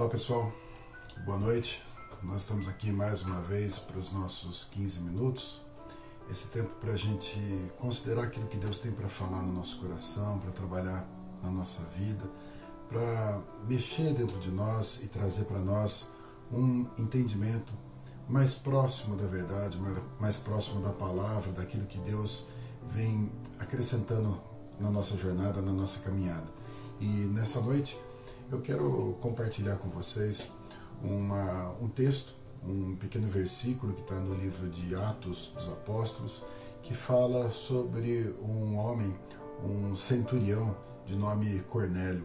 Olá pessoal, boa noite. Nós estamos aqui mais uma vez para os nossos 15 minutos. Esse tempo para a gente considerar aquilo que Deus tem para falar no nosso coração, para trabalhar na nossa vida, para mexer dentro de nós e trazer para nós um entendimento mais próximo da verdade, mais próximo da palavra, daquilo que Deus vem acrescentando na nossa jornada, na nossa caminhada. E nessa noite eu quero compartilhar com vocês uma, um texto, um pequeno versículo que está no livro de Atos dos Apóstolos, que fala sobre um homem, um centurião de nome Cornélio.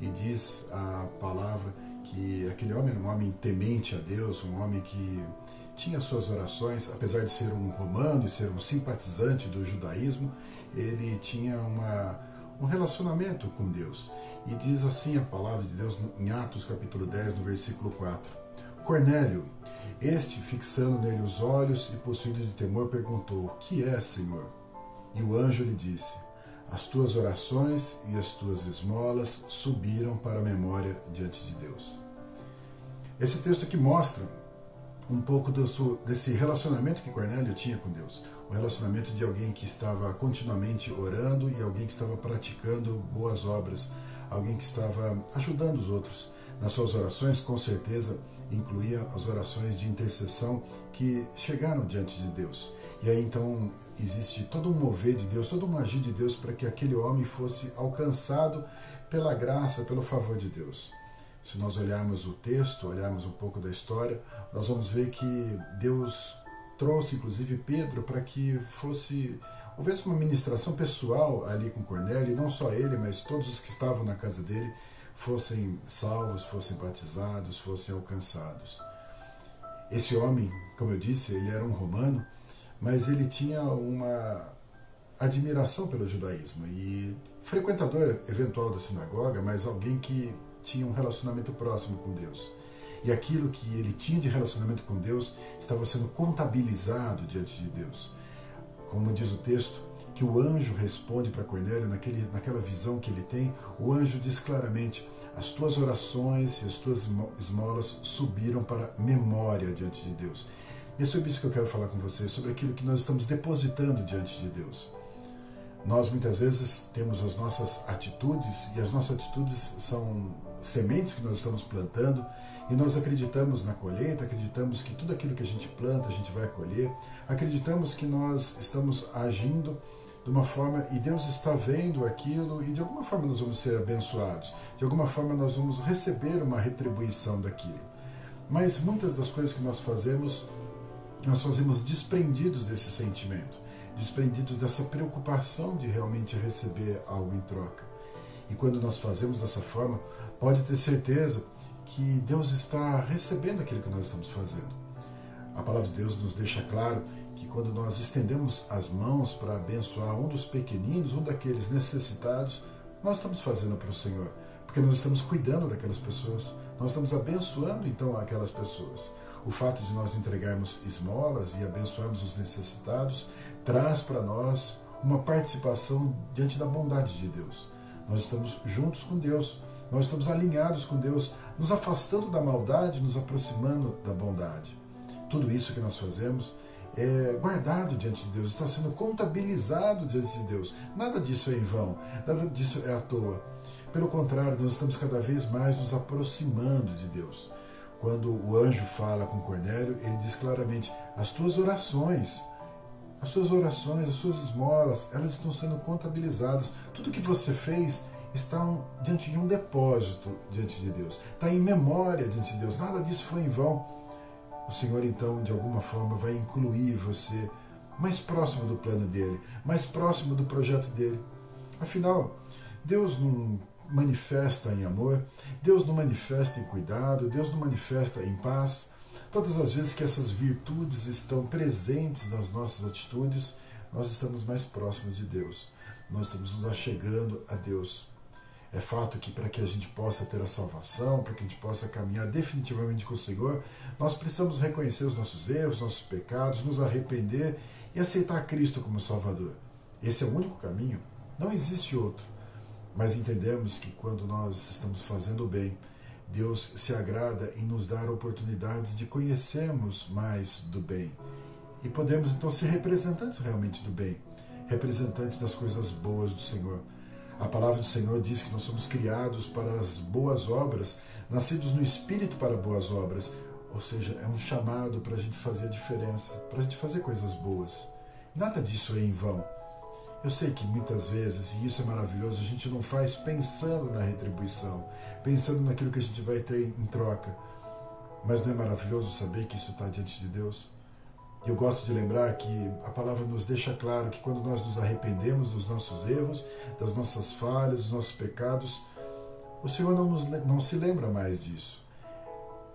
E diz a palavra que aquele homem era um homem temente a Deus, um homem que tinha suas orações, apesar de ser um romano e ser um simpatizante do judaísmo, ele tinha uma, um relacionamento com Deus. E diz assim a palavra de Deus em Atos capítulo 10, no versículo 4. Cornélio, este, fixando nele os olhos e possuído de temor, perguntou: Que é, Senhor? E o anjo lhe disse: As tuas orações e as tuas esmolas subiram para a memória diante de Deus. Esse texto aqui mostra um pouco desse relacionamento que Cornélio tinha com Deus. O relacionamento de alguém que estava continuamente orando e alguém que estava praticando boas obras alguém que estava ajudando os outros. Nas suas orações, com certeza, incluía as orações de intercessão que chegaram diante de Deus. E aí então existe todo um mover de Deus, todo um agir de Deus para que aquele homem fosse alcançado pela graça, pelo favor de Deus. Se nós olharmos o texto, olharmos um pouco da história, nós vamos ver que Deus trouxe inclusive Pedro para que fosse houvesse uma ministração pessoal ali com Cornélio, e não só ele, mas todos os que estavam na casa dele fossem salvos, fossem batizados, fossem alcançados. Esse homem, como eu disse, ele era um romano, mas ele tinha uma admiração pelo judaísmo e frequentador eventual da sinagoga, mas alguém que tinha um relacionamento próximo com Deus. E aquilo que ele tinha de relacionamento com Deus estava sendo contabilizado diante de Deus como diz o texto, que o anjo responde para Cornélio naquele, naquela visão que ele tem, o anjo diz claramente: as tuas orações e as tuas esmolas subiram para memória diante de Deus. E é sobre isso que eu quero falar com vocês, sobre aquilo que nós estamos depositando diante de Deus. Nós muitas vezes temos as nossas atitudes e as nossas atitudes são sementes que nós estamos plantando e nós acreditamos na colheita, acreditamos que tudo aquilo que a gente planta a gente vai colher, acreditamos que nós estamos agindo de uma forma e Deus está vendo aquilo e de alguma forma nós vamos ser abençoados, de alguma forma nós vamos receber uma retribuição daquilo. Mas muitas das coisas que nós fazemos, nós fazemos desprendidos desse sentimento, desprendidos dessa preocupação de realmente receber algo em troca. E quando nós fazemos dessa forma, pode ter certeza que Deus está recebendo aquilo que nós estamos fazendo. A palavra de Deus nos deixa claro que quando nós estendemos as mãos para abençoar um dos pequeninos, um daqueles necessitados, nós estamos fazendo para o Senhor, porque nós estamos cuidando daquelas pessoas, nós estamos abençoando então aquelas pessoas. O fato de nós entregarmos esmolas e abençoarmos os necessitados traz para nós uma participação diante da bondade de Deus. Nós estamos juntos com Deus, nós estamos alinhados com Deus, nos afastando da maldade, nos aproximando da bondade. Tudo isso que nós fazemos é guardado diante de Deus, está sendo contabilizado diante de Deus. Nada disso é em vão, nada disso é à toa. Pelo contrário, nós estamos cada vez mais nos aproximando de Deus. Quando o anjo fala com Cornélio, ele diz claramente: as tuas orações, as suas orações, as suas esmolas, elas estão sendo contabilizadas. Tudo que você fez estão diante de um depósito diante de Deus, está em memória diante de Deus, nada disso foi em vão. O Senhor, então, de alguma forma, vai incluir você mais próximo do plano dele, mais próximo do projeto dele. Afinal, Deus não manifesta em amor, Deus não manifesta em cuidado, Deus não manifesta em paz. Todas as vezes que essas virtudes estão presentes nas nossas atitudes, nós estamos mais próximos de Deus. Nós estamos nos achegando a Deus. É fato que para que a gente possa ter a salvação, para que a gente possa caminhar definitivamente com o Senhor, nós precisamos reconhecer os nossos erros, nossos pecados, nos arrepender e aceitar Cristo como Salvador. Esse é o único caminho, não existe outro. Mas entendemos que quando nós estamos fazendo o bem, Deus se agrada em nos dar oportunidades de conhecermos mais do bem e podemos então ser representantes realmente do bem, representantes das coisas boas do Senhor. A palavra do Senhor diz que nós somos criados para as boas obras, nascidos no Espírito para boas obras, ou seja, é um chamado para a gente fazer a diferença, para a gente fazer coisas boas. Nada disso é em vão. Eu sei que muitas vezes, e isso é maravilhoso, a gente não faz pensando na retribuição, pensando naquilo que a gente vai ter em troca. Mas não é maravilhoso saber que isso está diante de Deus? Eu gosto de lembrar que a palavra nos deixa claro que quando nós nos arrependemos dos nossos erros, das nossas falhas, dos nossos pecados, o Senhor não, nos, não se lembra mais disso.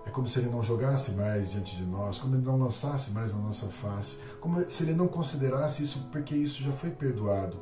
É como se ele não jogasse mais diante de nós, como ele não lançasse mais na nossa face, como se ele não considerasse isso porque isso já foi perdoado.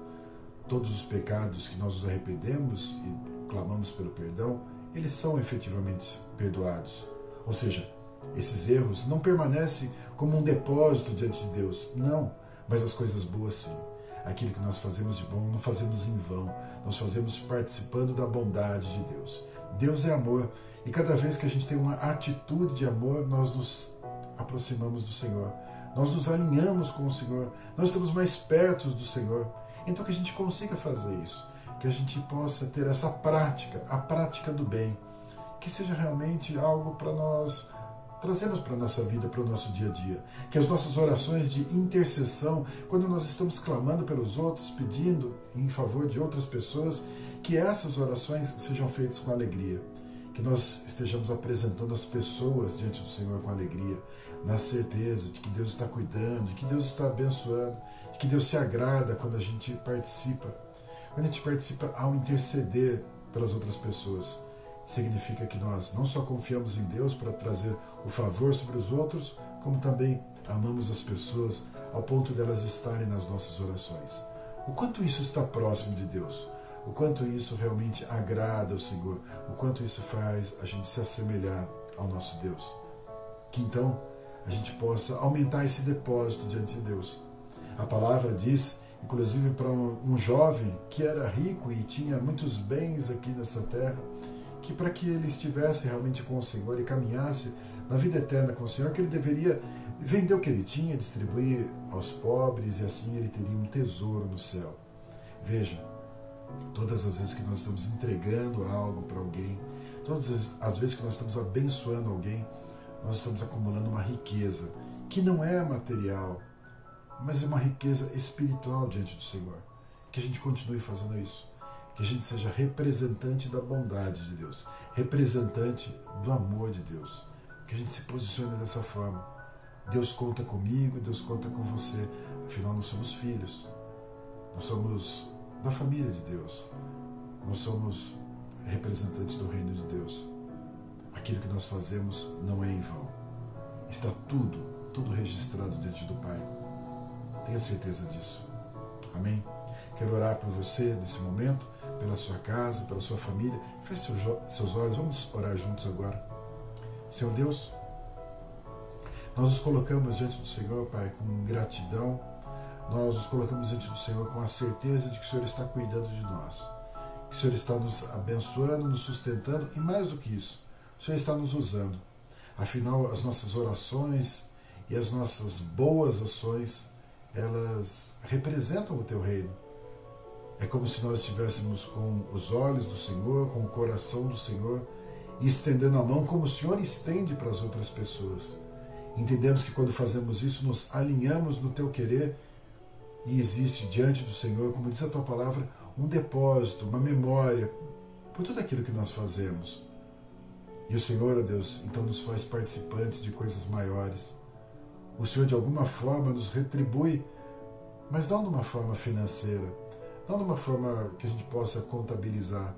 Todos os pecados que nós nos arrependemos e clamamos pelo perdão, eles são efetivamente perdoados. Ou seja, esses erros não permanecem como um depósito diante de Deus, não, mas as coisas boas sim. Aquilo que nós fazemos de bom não fazemos em vão, nós fazemos participando da bondade de Deus. Deus é amor. E cada vez que a gente tem uma atitude de amor, nós nos aproximamos do Senhor, nós nos alinhamos com o Senhor, nós estamos mais perto do Senhor. Então que a gente consiga fazer isso, que a gente possa ter essa prática, a prática do bem, que seja realmente algo para nós trazemos para a nossa vida, para o nosso dia a dia. Que as nossas orações de intercessão, quando nós estamos clamando pelos outros, pedindo em favor de outras pessoas, que essas orações sejam feitas com alegria. Que nós estejamos apresentando as pessoas diante do Senhor com alegria, na certeza de que Deus está cuidando, de que Deus está abençoando, de que Deus se agrada quando a gente participa. Quando a gente participa ao interceder pelas outras pessoas significa que nós não só confiamos em Deus para trazer o favor sobre os outros, como também amamos as pessoas ao ponto delas estarem nas nossas orações. O quanto isso está próximo de Deus, o quanto isso realmente agrada ao Senhor, o quanto isso faz a gente se assemelhar ao nosso Deus. Que então a gente possa aumentar esse depósito diante de Deus. A palavra diz, inclusive para um jovem que era rico e tinha muitos bens aqui nessa terra, que para que ele estivesse realmente com o Senhor e caminhasse na vida eterna com o Senhor, que ele deveria vender o que ele tinha, distribuir aos pobres e assim ele teria um tesouro no céu. Veja, todas as vezes que nós estamos entregando algo para alguém, todas as vezes que nós estamos abençoando alguém, nós estamos acumulando uma riqueza que não é material, mas é uma riqueza espiritual diante do Senhor. Que a gente continue fazendo isso que a gente seja representante da bondade de Deus, representante do amor de Deus, que a gente se posicione dessa forma. Deus conta comigo, Deus conta com você, afinal nós somos filhos, nós somos da família de Deus, nós somos representantes do reino de Deus. Aquilo que nós fazemos não é em vão, está tudo, tudo registrado diante do Pai. Tenha certeza disso. Amém? Quero orar por você nesse momento pela sua casa, pela sua família. Feche seus olhos, vamos orar juntos agora. Senhor Deus, nós nos colocamos diante do Senhor, Pai, com gratidão. Nós nos colocamos diante do Senhor com a certeza de que o Senhor está cuidando de nós, que o Senhor está nos abençoando, nos sustentando e mais do que isso, o Senhor está nos usando. Afinal, as nossas orações e as nossas boas ações, elas representam o teu reino é como se nós estivéssemos com os olhos do Senhor, com o coração do Senhor, e estendendo a mão como o Senhor estende para as outras pessoas. Entendemos que quando fazemos isso, nos alinhamos no teu querer e existe diante do Senhor, como diz a tua palavra, um depósito, uma memória por tudo aquilo que nós fazemos. E o Senhor, ó Deus, então nos faz participantes de coisas maiores. O Senhor, de alguma forma, nos retribui, mas não de uma forma financeira não de uma forma que a gente possa contabilizar,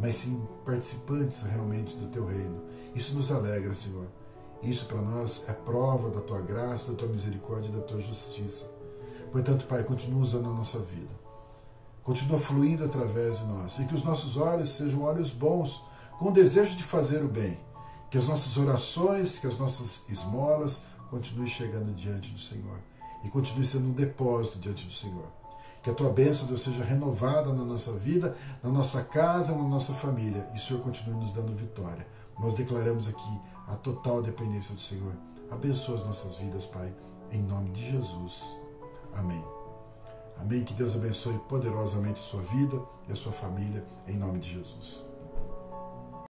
mas sim participantes realmente do teu reino. Isso nos alegra, Senhor. Isso para nós é prova da tua graça, da tua misericórdia e da tua justiça. Portanto, Pai, continua usando a nossa vida. Continua fluindo através de nós. E que os nossos olhos sejam olhos bons, com o desejo de fazer o bem. Que as nossas orações, que as nossas esmolas continuem chegando diante do Senhor. E continue sendo um depósito diante do Senhor que a tua bênção, Deus, seja renovada na nossa vida, na nossa casa, na nossa família. E o Senhor continue nos dando vitória. Nós declaramos aqui a total dependência do Senhor. Abençoa as nossas vidas, Pai, em nome de Jesus. Amém. Amém. Que Deus abençoe poderosamente a sua vida e a sua família, em nome de Jesus.